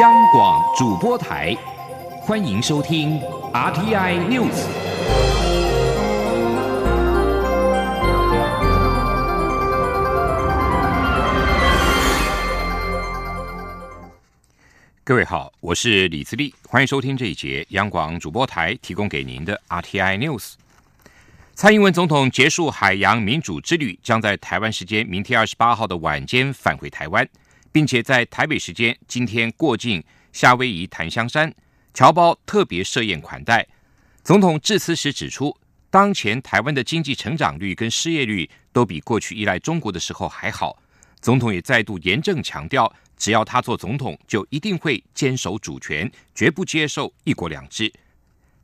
央广主播台，欢迎收听 RTI News。各位好，我是李自立，欢迎收听这一节央广主播台提供给您的 RTI News。蔡英文总统结束海洋民主之旅，将在台湾时间明天二十八号的晚间返回台湾。并且在台北时间今天过境夏威夷檀香山，侨胞特别设宴款待。总统致辞时指出，当前台湾的经济成长率跟失业率都比过去依赖中国的时候还好。总统也再度严正强调，只要他做总统，就一定会坚守主权，绝不接受一国两制。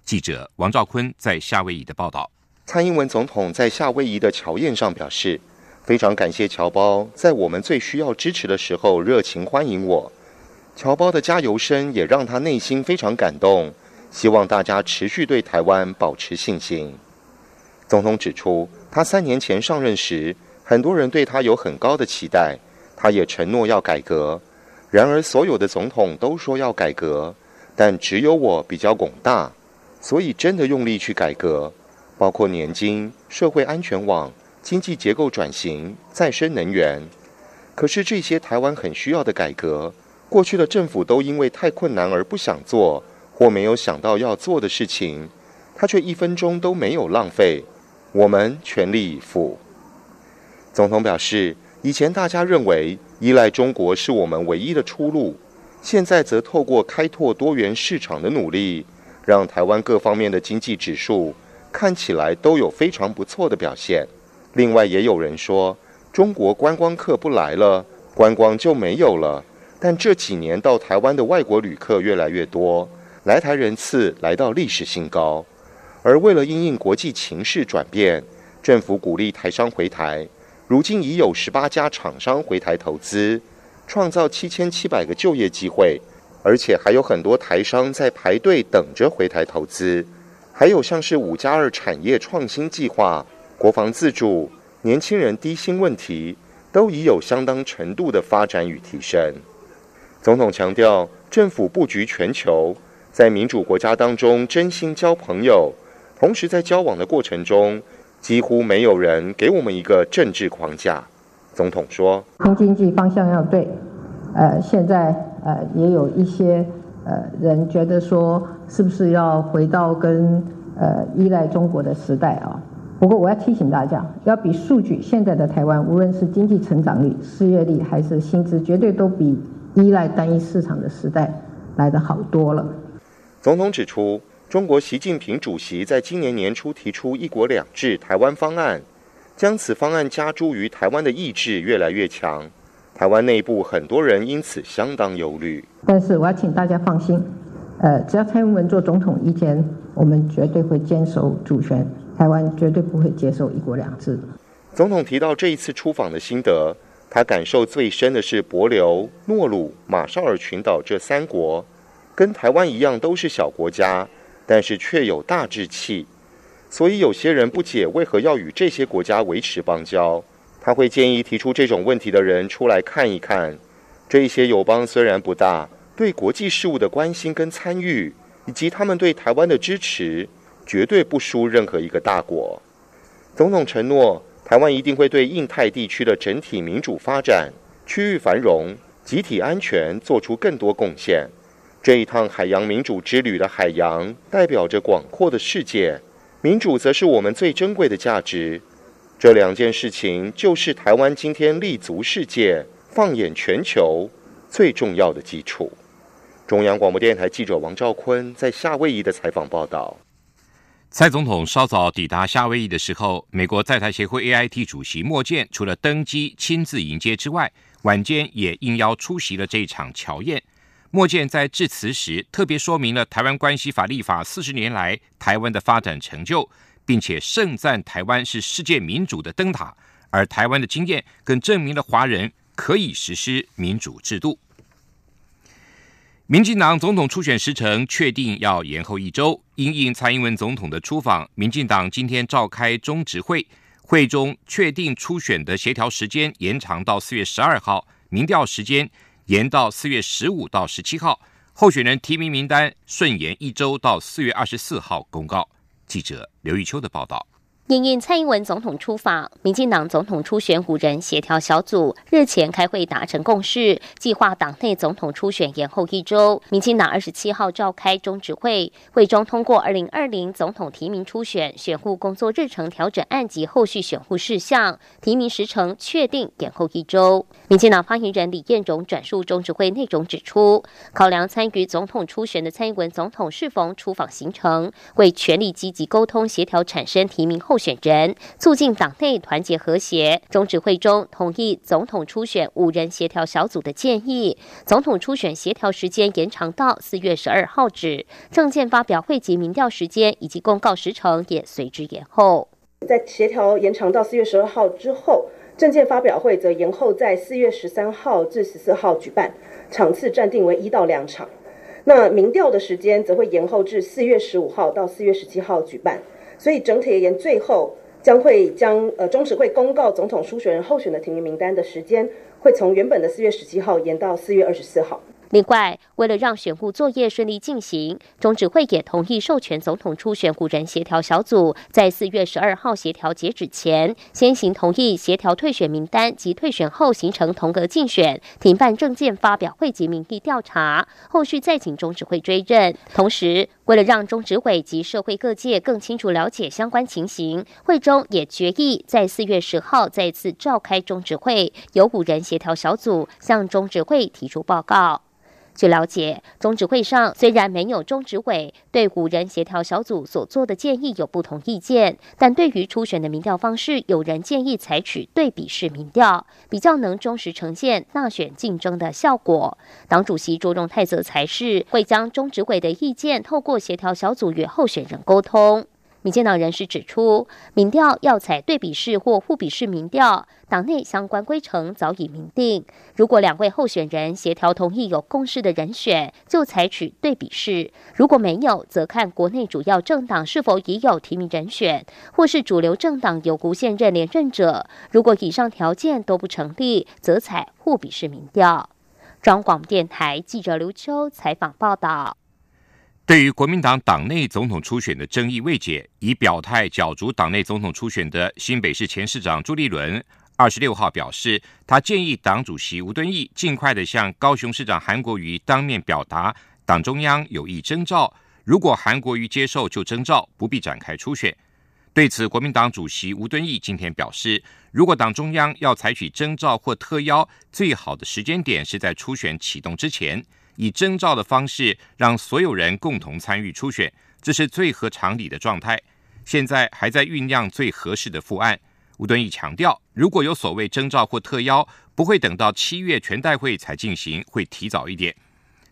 记者王兆坤在夏威夷的报道。蔡英文总统在夏威夷的乔宴上表示。非常感谢侨胞在我们最需要支持的时候热情欢迎我，侨胞的加油声也让他内心非常感动。希望大家持续对台湾保持信心。总统指出，他三年前上任时，很多人对他有很高的期待，他也承诺要改革。然而，所有的总统都说要改革，但只有我比较拱大，所以真的用力去改革，包括年金、社会安全网。经济结构转型、再生能源，可是这些台湾很需要的改革，过去的政府都因为太困难而不想做，或没有想到要做的事情，他却一分钟都没有浪费。我们全力以赴。总统表示，以前大家认为依赖中国是我们唯一的出路，现在则透过开拓多元市场的努力，让台湾各方面的经济指数看起来都有非常不错的表现。另外也有人说，中国观光客不来了，观光就没有了。但这几年到台湾的外国旅客越来越多，来台人次来到历史新高。而为了因应国际情势转变，政府鼓励台商回台，如今已有十八家厂商回台投资，创造七千七百个就业机会，而且还有很多台商在排队等着回台投资。还有像是五加二产业创新计划。国防自主、年轻人低薪问题，都已有相当程度的发展与提升。总统强调，政府布局全球，在民主国家当中真心交朋友，同时在交往的过程中，几乎没有人给我们一个政治框架。总统说：“新经济方向要对，呃，现在呃也有一些呃人觉得说，是不是要回到跟呃依赖中国的时代啊？”不过我要提醒大家，要比数据，现在的台湾，无论是经济成长率、失业率还是薪资，绝对都比依赖单一市场的时代来得好多了。总统指出，中国习近平主席在今年年初提出“一国两制”台湾方案，将此方案加诸于台湾的意志越来越强，台湾内部很多人因此相当忧虑。但是我要请大家放心，呃，只要蔡英文做总统一天，我们绝对会坚守主权。台湾绝对不会接受一国两制。总统提到这一次出访的心得，他感受最深的是帛琉、诺鲁、马绍尔群岛这三国，跟台湾一样都是小国家，但是却有大志气。所以有些人不解为何要与这些国家维持邦交。他会建议提出这种问题的人出来看一看，这些友邦虽然不大，对国际事务的关心跟参与，以及他们对台湾的支持。绝对不输任何一个大国。总统承诺，台湾一定会对印太地区的整体民主发展、区域繁荣、集体安全做出更多贡献。这一趟海洋民主之旅的海洋，代表着广阔的世界；民主则是我们最珍贵的价值。这两件事情，就是台湾今天立足世界、放眼全球最重要的基础。中央广播电台记者王兆坤在夏威夷的采访报道。蔡总统稍早抵达夏威夷的时候，美国在台协会 AIT 主席莫健除了登机亲自迎接之外，晚间也应邀出席了这一场乔宴。莫健在致辞时特别说明了台湾关系法立法四十年来台湾的发展成就，并且盛赞台湾是世界民主的灯塔，而台湾的经验更证明了华人可以实施民主制度。民进党总统初选时程确定要延后一周，因应蔡英文总统的出访，民进党今天召开中执会，会中确定初选的协调时间延长到四月十二号，民调时间延到四月十五到十七号。候选人提名名单顺延一周到四月二十四号公告。记者刘玉秋的报道。因应蔡英文总统出访，民进党总统初选五人协调小组日前开会达成共识，计划党内总统初选延后一周。民进党二十七号召开中执会，会中通过二零二零总统提名初选选护工作日程调整案及后续选护事项，提名时程确定延后一周。民进党发言人李彦荣转述中执会内容指出，考量参与总统初选的蔡英文总统适逢出访行程，为全力积极沟通协调产生提名后。选人促进党内团结和谐，中指会中同意总统初选五人协调小组的建议，总统初选协调时间延长到四月十二号止，政见发表会及民调时间以及公告时程也随之延后。在协调延长到四月十二号之后，政见发表会则延后在四月十三号至十四号举办，场次暂定为一到两场。那民调的时间则会延后至四月十五号到四月十七号举办。所以整体而言，最后将会将呃中执会公告总统初选人候选的提名名单的时间，会从原本的四月十七号延到四月二十四号。另外，为了让选务作业顺利进行，中指会也同意授权总统初选五人协调小组，在四月十二号协调截止前，先行同意协调退选名单及退选后形成同格竞选，停办证件发表会及民意调查，后续再请中指会追认。同时，为了让中执委及社会各界更清楚了解相关情形，会中也决议在四月十号再次召开中执会，由五人协调小组向中执会提出报告。据了解，中指会上虽然没有中指委对五人协调小组所做的建议有不同意见，但对于初选的民调方式，有人建议采取对比式民调，比较能忠实呈现大选竞争的效果。党主席卓荣泰则才是会将中指委的意见透过协调小组与候选人沟通。民进党人士指出，民调要采对比式或互比式民调，党内相关规程早已明定。如果两位候选人协调同意有共识的人选，就采取对比式；如果没有，则看国内主要政党是否已有提名人选，或是主流政党有无现任连任者。如果以上条件都不成立，则采互比式民调。中广电台记者刘秋采访报道。对于国民党党内总统初选的争议未解，已表态角逐党内总统初选的新北市前市长朱立伦，二十六号表示，他建议党主席吴敦义尽快的向高雄市长韩国瑜当面表达党中央有意征召，如果韩国瑜接受就征召，不必展开初选。对此，国民党主席吴敦义今天表示，如果党中央要采取征召或特邀，最好的时间点是在初选启动之前。以征召的方式让所有人共同参与初选，这是最合常理的状态。现在还在酝酿最合适的副案。吴敦义强调，如果有所谓征召或特邀，不会等到七月全代会才进行，会提早一点。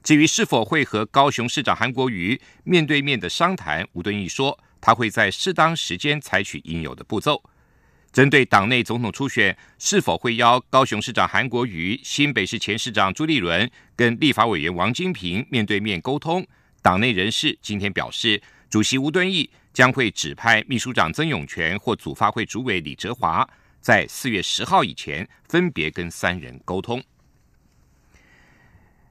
至于是否会和高雄市长韩国瑜面对面的商谈，吴敦义说，他会在适当时间采取应有的步骤。针对党内总统初选是否会邀高雄市长韩国瑜、新北市前市长朱立伦跟立法委员王金平面对面沟通，党内人士今天表示，主席吴敦义将会指派秘书长曾永权或组发会主委李哲华，在四月十号以前分别跟三人沟通。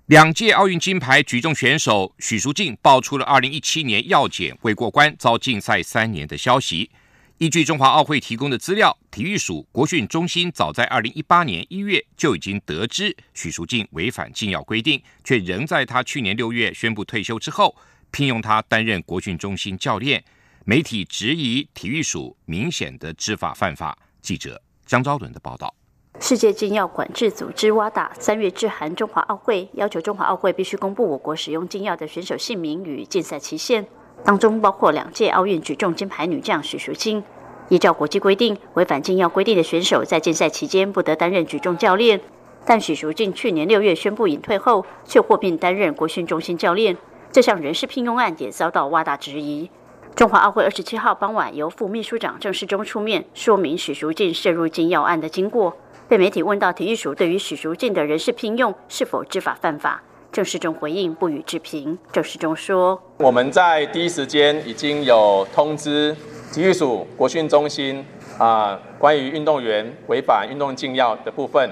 两届奥运金牌举重选手许淑净爆出了二零一七年药检未过关遭禁赛三年的消息。依据中华奥会提供的资料，体育署国训中心早在二零一八年一月就已经得知许淑净违反禁药规定，却仍在他去年六月宣布退休之后，聘用他担任国训中心教练。媒体质疑体育署明显的知法犯法。记者张昭伦的报道：世界禁药管制组织 WADA 三月致函中华奥会，要求中华奥会必须公布我国使用禁药的选手姓名与竞赛期限。当中包括两届奥运举重金牌女将许淑清。依照国际规定，违反禁药规定的选手在竞赛期间不得担任举重教练。但许淑静去年六月宣布隐退后，却获聘担任国训中心教练。这项人事聘用案也遭到挖大质疑。中华奥会二十七号傍晚，由副秘书长郑世忠出面说明许淑静涉入禁药案的经过。被媒体问到体育署对于许淑静的人事聘用是否知法犯法？郑世忠回应不予置评。郑世忠说：“我们在第一时间已经有通知体育署国训中心啊，关于运动员违反运动禁药的部分，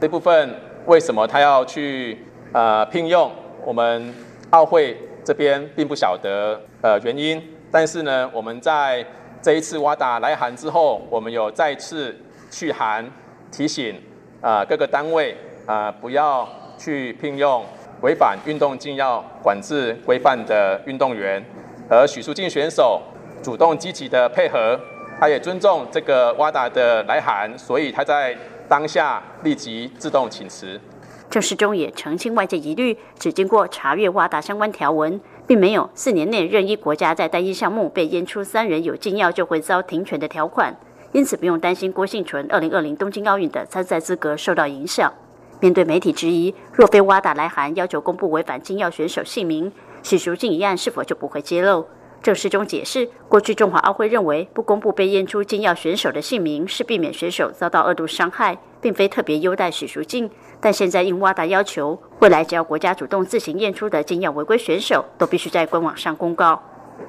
这部分为什么他要去呃聘用我们奥会这边，并不晓得呃原因。但是呢，我们在这一次瓦达来函之后，我们有再次去函提醒啊各个单位啊不要去聘用违反运动禁药管制规范的运动员，而许淑净选手主动积极的配合，他也尊重这个瓦达的来函，所以他在当下立即自动请辞。郑世忠也澄清外界疑虑，只经过查阅瓦达相关条文。并没有四年内任意国家在单一项目被验出三人有禁药就会遭停权的条款，因此不用担心郭幸存二零二零东京奥运的参赛资格受到影响。面对媒体质疑，若非挖达来函要求公布违反禁药选手姓名，许淑净一案是否就不会揭露？郑世忠解释，过去中华奥会认为不公布被验出禁药选手的姓名是避免选手遭到二度伤害，并非特别优待许淑净。但现在应挖达要求，未来只要国家主动自行验出的禁药违规选手，都必须在官网上公告。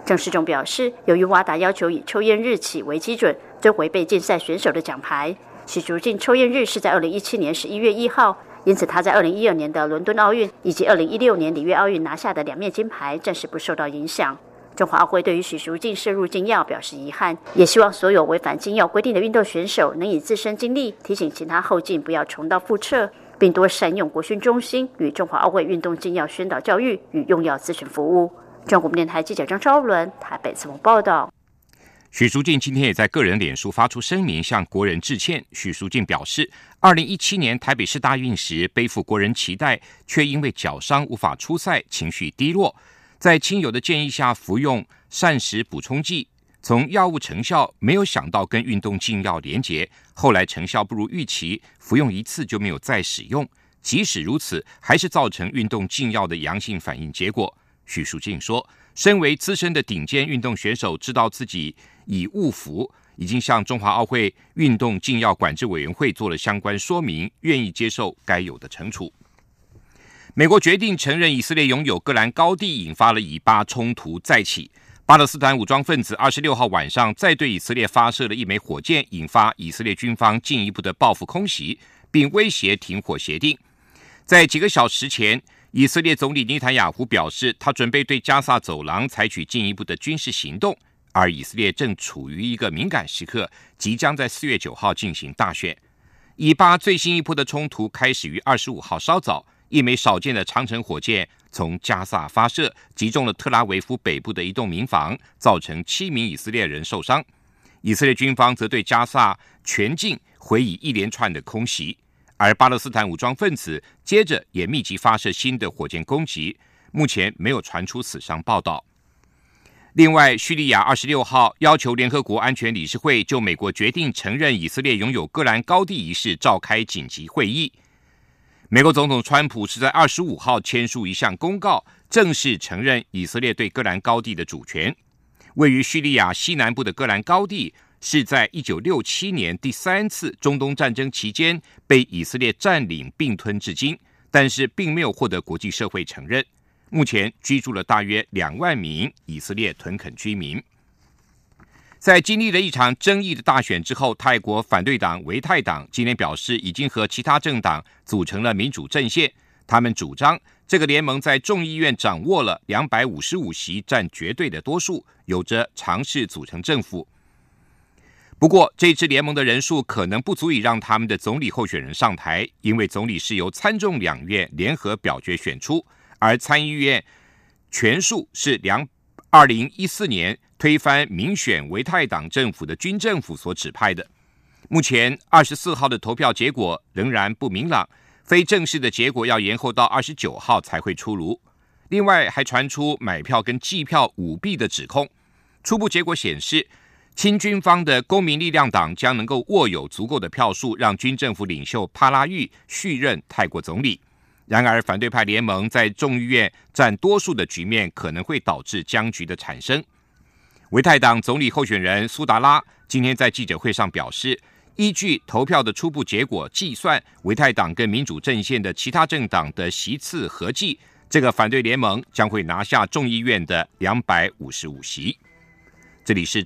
郑世忠表示，由于挖达要求以抽验日起为基准，追回被禁赛选手的奖牌，许竹进抽验日是在二零一七年十一月一号，因此他在二零一二年的伦敦奥运以及二零一六年里约奥运拿下的两面金牌，暂时不受到影响。中华奥会对于许淑净摄入禁药表示遗憾，也希望所有违反禁药规定的运动选手能以自身经历提醒其他后进，不要重蹈覆辙。并多善用国训中心与中华奥会运动禁药宣导教育与用药咨询服务。中国电台记者张昭伦台北采访报道。许淑净今天也在个人脸书发出声明，向国人致歉。许淑净表示，二零一七年台北市大运时背负国人期待，却因为脚伤无法出赛，情绪低落，在亲友的建议下服用膳食补充剂。从药物成效没有想到跟运动禁药连结，后来成效不如预期，服用一次就没有再使用。即使如此，还是造成运动禁药的阳性反应结果。许淑净说：“身为资深的顶尖运动选手，知道自己已误服，已经向中华奥会运动禁药管制委员会做了相关说明，愿意接受该有的惩处。”美国决定承认以色列拥有戈兰高地，引发了以巴冲突再起。巴勒斯坦武装分子二十六号晚上再对以色列发射了一枚火箭，引发以色列军方进一步的报复空袭，并威胁停火协定。在几个小时前，以色列总理尼坦雅胡表示，他准备对加萨走廊采取进一步的军事行动。而以色列正处于一个敏感时刻，即将在四月九号进行大选。以巴最新一波的冲突开始于二十五号稍早，一枚少见的长城火箭。从加萨发射，击中了特拉维夫北部的一栋民房，造成七名以色列人受伤。以色列军方则对加萨全境回以一连串的空袭，而巴勒斯坦武装分子接着也密集发射新的火箭攻击。目前没有传出死伤报道。另外，叙利亚二十六号要求联合国安全理事会就美国决定承认以色列拥有戈兰高地一事召开紧急会议。美国总统川普是在二十五号签署一项公告，正式承认以色列对戈兰高地的主权。位于叙利亚西南部的戈兰高地，是在一九六七年第三次中东战争期间被以色列占领并吞至今，但是并没有获得国际社会承认。目前居住了大约两万名以色列屯垦居民。在经历了一场争议的大选之后，泰国反对党维泰党今天表示，已经和其他政党组成了民主阵线。他们主张，这个联盟在众议院掌握了两百五十五席，占绝对的多数，有着尝试组成政府。不过，这支联盟的人数可能不足以让他们的总理候选人上台，因为总理是由参众两院联合表决选出，而参议院全数是两二零一四年。推翻民选维泰党政府的军政府所指派的，目前二十四号的投票结果仍然不明朗，非正式的结果要延后到二十九号才会出炉。另外，还传出买票跟计票舞弊的指控。初步结果显示，亲军方的公民力量党将能够握有足够的票数，让军政府领袖帕拉育续任泰国总理。然而，反对派联盟在众议院占多数的局面，可能会导致僵局的产生。维泰党总理候选人苏达拉今天在记者会上表示，依据投票的初步结果计算，维泰党跟民主阵线的其他政党的席次合计，这个反对联盟将会拿下众议院的两百五十五席。这里是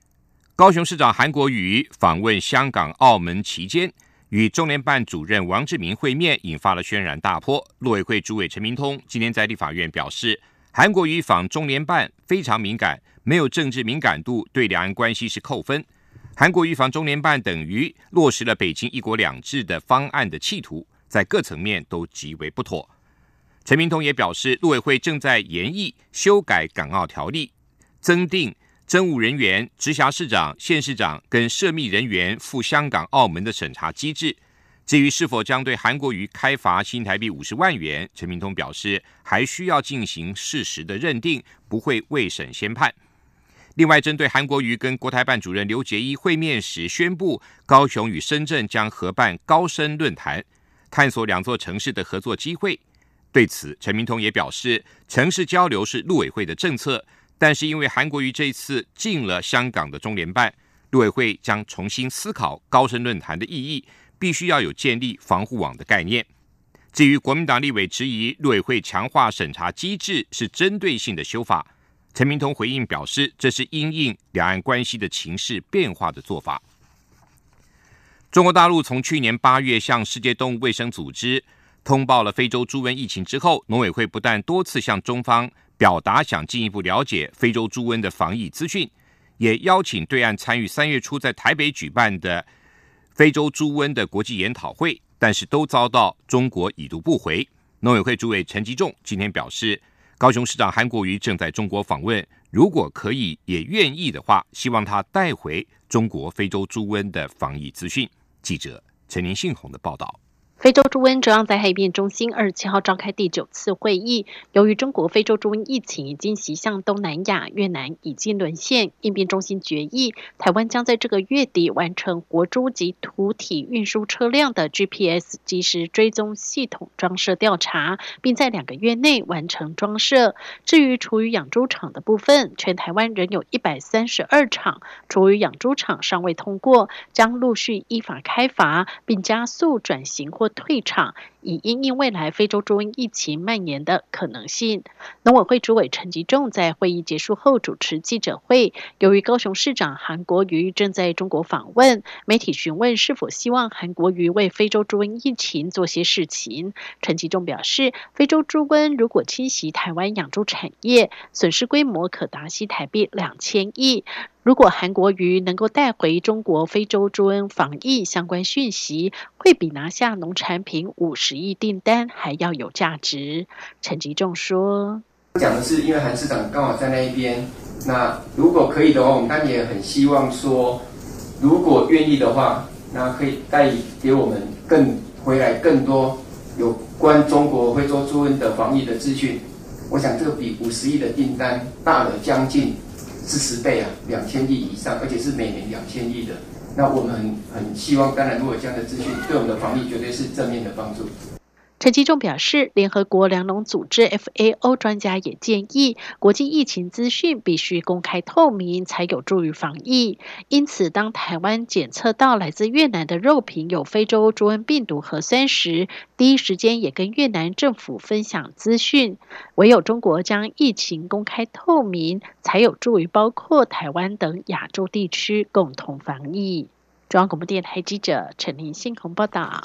高雄市长韩国瑜访问香港、澳门期间，与中联办主任王志明会面，引发了轩然大波。陆委会主委陈明通今天在立法院表示，韩国瑜访中联办非常敏感，没有政治敏感度，对两岸关系是扣分。韩国瑜访中联办等于落实了北京一国两制的方案的企图，在各层面都极为不妥。陈明通也表示，陆委会正在研议修改港澳条例，增订。政务人员、直辖市长、县市长跟涉密人员赴香港、澳门的审查机制，至于是否将对韩国瑜开罚新台币五十万元，陈明通表示还需要进行事实的认定，不会未审先判。另外，针对韩国瑜跟国台办主任刘杰一会面时宣布，高雄与深圳将合办高深论坛，探索两座城市的合作机会。对此，陈明通也表示，城市交流是陆委会的政策。但是因为韩国瑜这次进了香港的中联办，陆委会将重新思考高深论坛的意义，必须要有建立防护网的概念。至于国民党立委质疑陆委会强化审查机制是针对性的修法，陈明通回应表示，这是因应两岸关系的情势变化的做法。中国大陆从去年八月向世界动物卫生组织通报了非洲猪瘟疫情之后，农委会不但多次向中方。表达想进一步了解非洲猪瘟的防疫资讯，也邀请对岸参与三月初在台北举办的非洲猪瘟的国际研讨会，但是都遭到中国已读不回。农委会主委陈吉仲今天表示，高雄市长韩国瑜正在中国访问，如果可以也愿意的话，希望他带回中国非洲猪瘟的防疫资讯。记者陈林信宏的报道。非洲猪瘟中央灾害应变中心二十七号召开第九次会议，由于中国非洲猪瘟疫情已经袭向东南亚，越南已经沦陷，应变中心决议，台湾将在这个月底完成活猪及土体运输车辆的 GPS 即时追踪系统装设调查，并在两个月内完成装设。至于厨余养猪场的部分，全台湾仍有一百三十二场厨余养猪场尚未通过，将陆续依法开罚，并加速转型或。退场，以因应未来非洲猪瘟疫情蔓延的可能性。农委会主委陈吉仲在会议结束后主持记者会。由于高雄市长韩国瑜正在中国访问，媒体询问是否希望韩国瑜为非洲猪瘟疫情做些事情。陈吉仲表示，非洲猪瘟如果侵袭台湾养猪产业，损失规模可达西台币两千亿。如果韩国瑜能够带回中国非洲猪瘟防疫相关讯息，会比拿下农产品五十亿订单还要有价值。陈吉仲说：“讲的是因为韩市长刚好在那一边，那如果可以的话，我们当然也很希望说，如果愿意的话，那可以带给我们更回来更多有关中国非洲猪瘟的防疫的资讯。我想这个比五十亿的订单大了将近。”是十倍啊，两千亿以上，而且是每年两千亿的。那我们很很希望，当然，如果这样的资讯对我们的防疫绝对是正面的帮助。陈吉仲表示，联合国粮农组织 FAO 专家也建议，国际疫情资讯必须公开透明，才有助于防疫。因此，当台湾检测到来自越南的肉品有非洲猪瘟病毒核酸时，第一时间也跟越南政府分享资讯。唯有中国将疫情公开透明，才有助于包括台湾等亚洲地区共同防疫。中央广播电台记者陈林信鸿报道。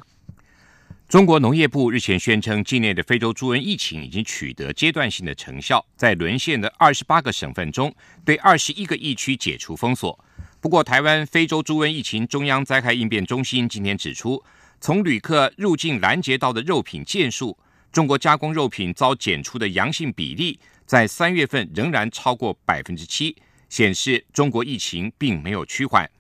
中国农业部日前宣称，境内的非洲猪瘟疫情已经取得阶段性的成效，在沦陷的二十八个省份中，对二十一个疫区解除封锁。不过，台湾非洲猪瘟疫情中央灾害应变中心今天指出，从旅客入境拦截到的肉品件数，中国加工肉品遭检出的阳性比例，在三月份仍然超过百分之七，显示中国疫情并没有趋缓。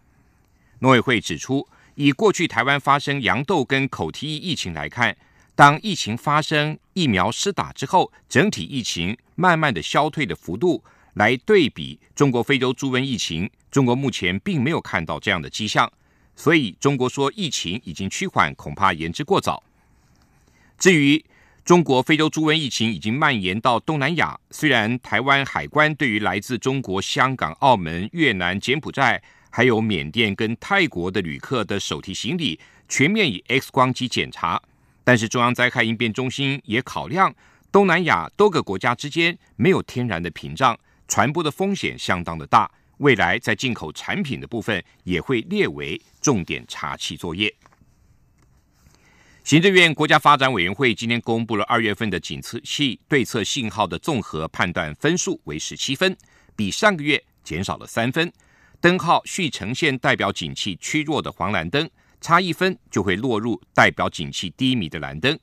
农委会指出。以过去台湾发生羊痘跟口蹄疫疫情来看，当疫情发生、疫苗施打之后，整体疫情慢慢的消退的幅度来对比中国非洲猪瘟疫情，中国目前并没有看到这样的迹象，所以中国说疫情已经趋缓，恐怕言之过早。至于中国非洲猪瘟疫情已经蔓延到东南亚，虽然台湾海关对于来自中国香港、澳门、越南、柬埔寨。还有缅甸跟泰国的旅客的手提行李全面以 X 光机检查。但是中央灾害应变中心也考量东南亚多个国家之间没有天然的屏障，传播的风险相当的大。未来在进口产品的部分也会列为重点查气作业。行政院国家发展委员会今天公布了二月份的警测器对策信号的综合判断分数为十七分，比上个月减少了三分。灯号续呈现代表景气趋弱的黄蓝灯，差一分就会落入代表景气低迷的蓝灯。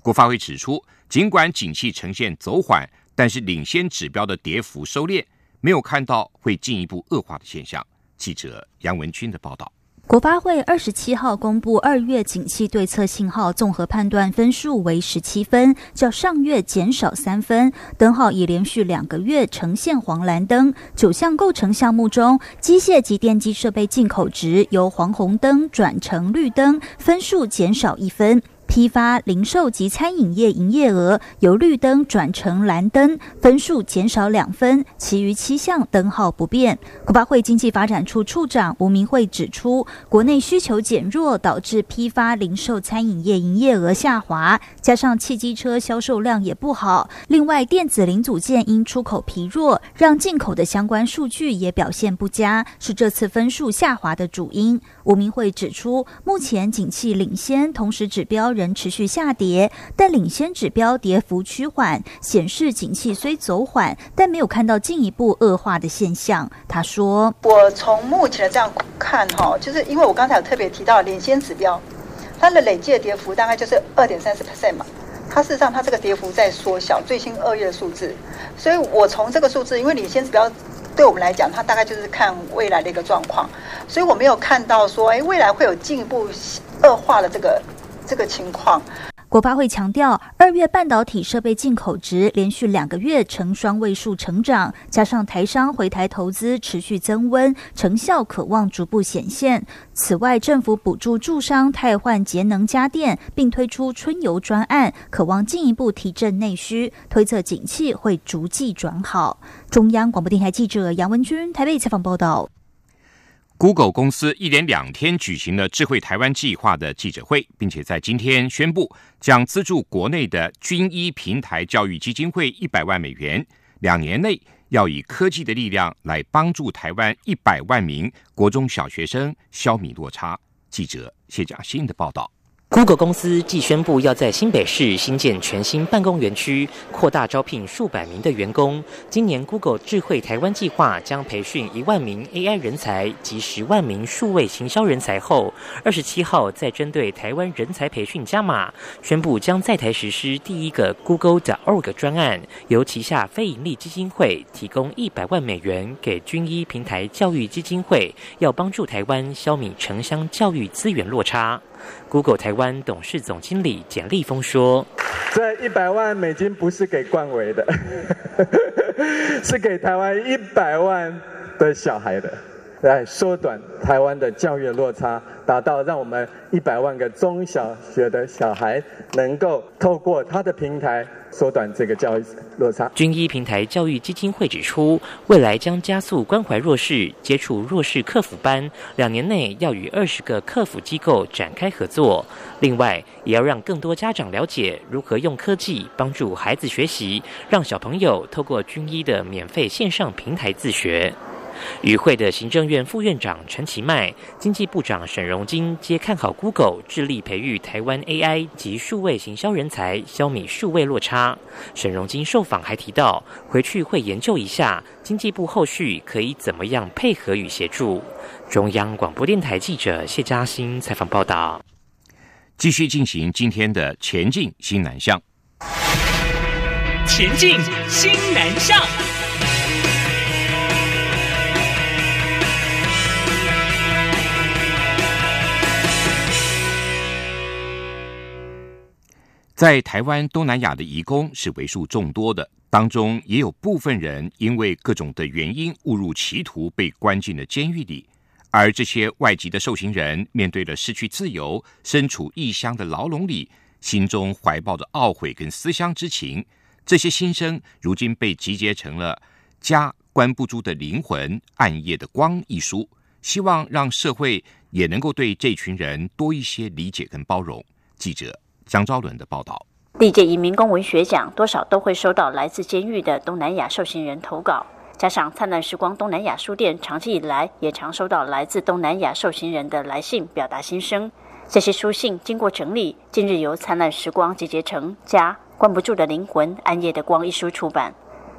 国发会指出，尽管景气呈现走缓，但是领先指标的跌幅收敛。没有看到会进一步恶化的现象。记者杨文军的报道。国发会二十七号公布二月景气对策信号综合判断分数为十七分，较上月减少三分。灯号已连续两个月呈现黄蓝灯。九项构成项目中，机械及电机设备进口值由黄红灯转成绿灯，分数减少一分。批发、零售及餐饮业营业额由绿灯转成蓝灯，分数减少两分，其余七项灯号不变。国发会经济发展处处长吴明慧指出，国内需求减弱导致批发、零售、餐饮业营业额下滑，加上汽机车销售量也不好。另外，电子零组件因出口疲弱，让进口的相关数据也表现不佳，是这次分数下滑的主因。吴明慧指出，目前景气领先，同时指标。仍持续下跌，但领先指标跌幅趋缓，显示景气虽走缓，但没有看到进一步恶化的现象。他说：“我从目前的这样看，哈，就是因为我刚才有特别提到领先指标，它的累计的跌幅大概就是二点三十 percent 嘛。它事实上它这个跌幅在缩小，最新二月的数字。所以我从这个数字，因为领先指标对我们来讲，它大概就是看未来的一个状况，所以我没有看到说，哎，未来会有进一步恶化的这个。”这个情况，国发会强调，二月半导体设备进口值连续两个月呈双位数成长，加上台商回台投资持续增温，成效可望逐步显现。此外，政府补助驻商汰换节能家电，并推出春游专案，可望进一步提振内需，推测景气会逐季转好。中央广播电台记者杨文君台北采访报道。Google 公司一连两天举行了智慧台湾计划的记者会，并且在今天宣布将资助国内的军医平台教育基金会一百万美元，两年内要以科技的力量来帮助台湾一百万名国中小学生消弭落差。记者谢嘉欣的报道。Google 公司既宣布要在新北市新建全新办公园区，扩大招聘数百名的员工。今年 Google 智慧台湾计划将培训一万名 AI 人才及十万名数位行销人才后，二十七号再针对台湾人才培训加码，宣布将在台实施第一个 Google.org 专案，由旗下非营利基金会提供一百万美元给军医平台教育基金会，要帮助台湾消弭城乡教育资源落差。Google 台湾董事总经理简立峰说：“这一百万美金不是给冠伟的，是给台湾一百万的小孩的，来缩短台湾的教育落差。”达到让我们一百万个中小学的小孩能够透过他的平台缩短这个教育落差。军医平台教育基金会指出，未来将加速关怀弱势、接触弱势客服班，两年内要与二十个客服机构展开合作。另外，也要让更多家长了解如何用科技帮助孩子学习，让小朋友透过军医的免费线上平台自学。与会的行政院副院长陈其迈、经济部长沈荣金皆看好 Google 致力培育台湾 AI 及数位行销人才，消弭数位落差。沈荣金受访还提到，回去会研究一下经济部后续可以怎么样配合与协助。中央广播电台记者谢嘉欣采访报道。继续进行今天的前进新南向，前进新南向。在台湾、东南亚的移工是为数众多的，当中也有部分人因为各种的原因误入歧途，被关进了监狱里。而这些外籍的受刑人面对了失去自由、身处异乡的牢笼里，心中怀抱着懊悔跟思乡之情。这些心声如今被集结成了《家关不住的灵魂：暗夜的光》一书，希望让社会也能够对这群人多一些理解跟包容。记者江昭伦的报道。历届移民公文学奖，多少都会收到来自监狱的东南亚受刑人投稿。加上灿烂时光东南亚书店长期以来也常收到来自东南亚受刑人的来信，表达心声。这些书信经过整理，近日由灿烂时光集结成《家关不住的灵魂暗夜的光》一书出版。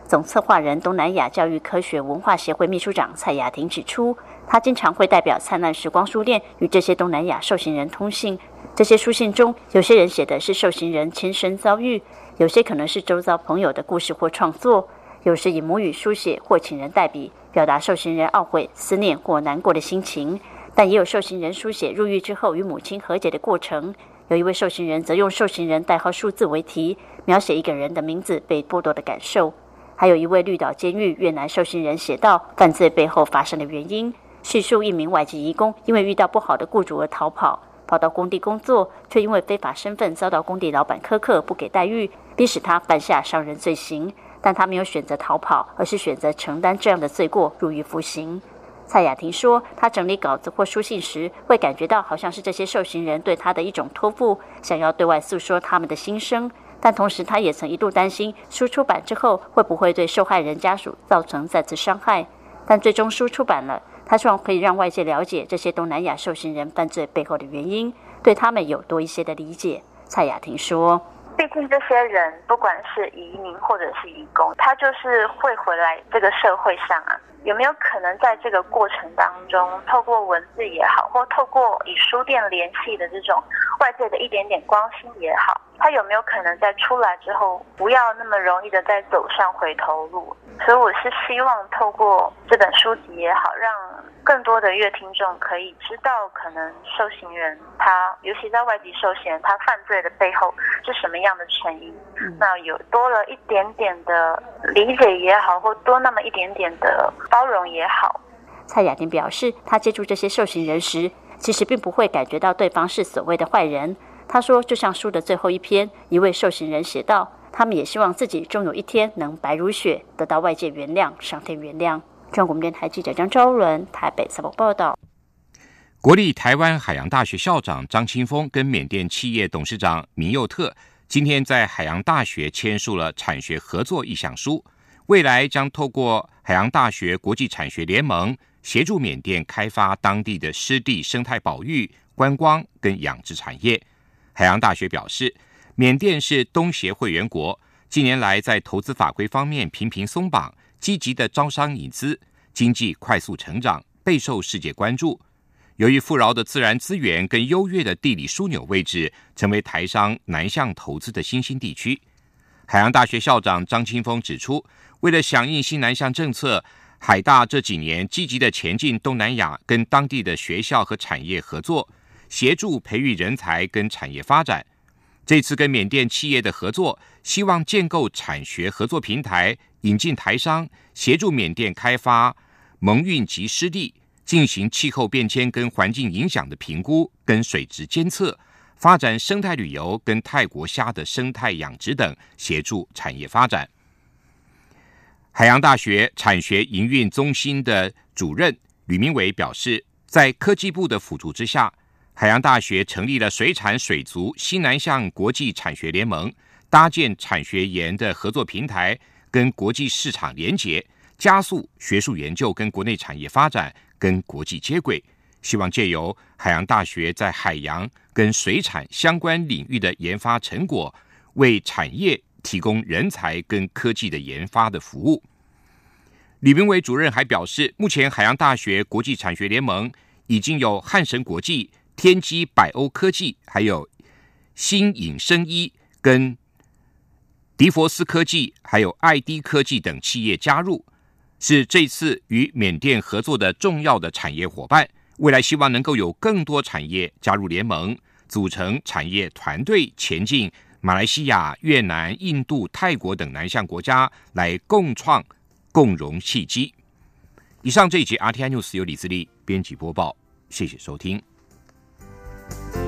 总策划人东南亚教育科学文化协会秘书长蔡雅婷指出，他经常会代表灿烂时光书店与这些东南亚受刑人通信。这些书信中，有些人写的是受刑人亲身遭遇，有些可能是周遭朋友的故事或创作，有时以母语书写或请人代笔，表达受刑人懊悔、思念或难过的心情。但也有受刑人书写入狱之后与母亲和解的过程。有一位受刑人则用受刑人代号数字为题，描写一个人的名字被剥夺的感受。还有一位绿岛监狱越南受刑人写道，犯罪背后发生的原因，叙述一名外籍移工因为遇到不好的雇主而逃跑。跑到工地工作，却因为非法身份遭到工地老板苛刻不给待遇，逼使他犯下伤人罪行。但他没有选择逃跑，而是选择承担这样的罪过，入狱服刑。蔡雅婷说，她整理稿子或书信时，会感觉到好像是这些受刑人对她的一种托付，想要对外诉说他们的心声。但同时，她也曾一度担心书出版之后会不会对受害人家属造成再次伤害。但最终书出版了。他希望可以让外界了解这些东南亚受刑人犯罪背后的原因，对他们有多一些的理解。蔡雅婷说：“毕竟这些人不管是移民或者是移工，他就是会回来这个社会上啊。有没有可能在这个过程当中，透过文字也好，或透过与书店联系的这种外界的一点点关心也好，他有没有可能在出来之后，不要那么容易的再走上回头路？所以我是希望透过这本书籍也好，让。”更多的乐听众可以知道，可能受刑人他，尤其在外籍受刑人，他犯罪的背后是什么样的成因？那有多了一点点的理解也好，或多那么一点点的包容也好。蔡雅婷表示，她接触这些受刑人时，其实并不会感觉到对方是所谓的坏人。他说，就像书的最后一篇，一位受刑人写道：“他们也希望自己终有一天能白如雪，得到外界原谅，上天原谅。”中国电台记者张昭伦台北采访报道：国立台湾海洋大学校长张清峰跟缅甸企业董事长明佑特今天在海洋大学签署了产学合作意向书，未来将透过海洋大学国际产学联盟协助缅甸开发当地的湿地生态保育、观光跟养殖产业。海洋大学表示，缅甸是东协会员国，近年来在投资法规方面频频松绑。积极的招商引资，经济快速成长，备受世界关注。由于富饶的自然资源跟优越的地理枢纽位置，成为台商南向投资的新兴地区。海洋大学校长张清峰指出，为了响应新南向政策，海大这几年积极的前进东南亚，跟当地的学校和产业合作，协助培育人才跟产业发展。这次跟缅甸企业的合作，希望建构产学合作平台，引进台商，协助缅甸开发蒙运及湿地，进行气候变迁跟环境影响的评估跟水质监测，发展生态旅游跟泰国虾的生态养殖等，协助产业发展。海洋大学产学营运中心的主任吕明伟表示，在科技部的辅助之下。海洋大学成立了水产水族西南向国际产学联盟，搭建产学研的合作平台，跟国际市场连结，加速学术研究跟国内产业发展，跟国际接轨。希望借由海洋大学在海洋跟水产相关领域的研发成果，为产业提供人才跟科技的研发的服务。李明伟主任还表示，目前海洋大学国际产学联盟已经有汉神国际。天基百欧科技、还有新颖生医、跟迪佛斯科技、还有爱迪科技等企业加入，是这次与缅甸合作的重要的产业伙伴。未来希望能够有更多产业加入联盟，组成产业团队，前进马来西亚、越南、印度、泰国等南向国家，来共创共荣契机。以上这一集 RTI News 由李自力编辑播报，谢谢收听。Thank you.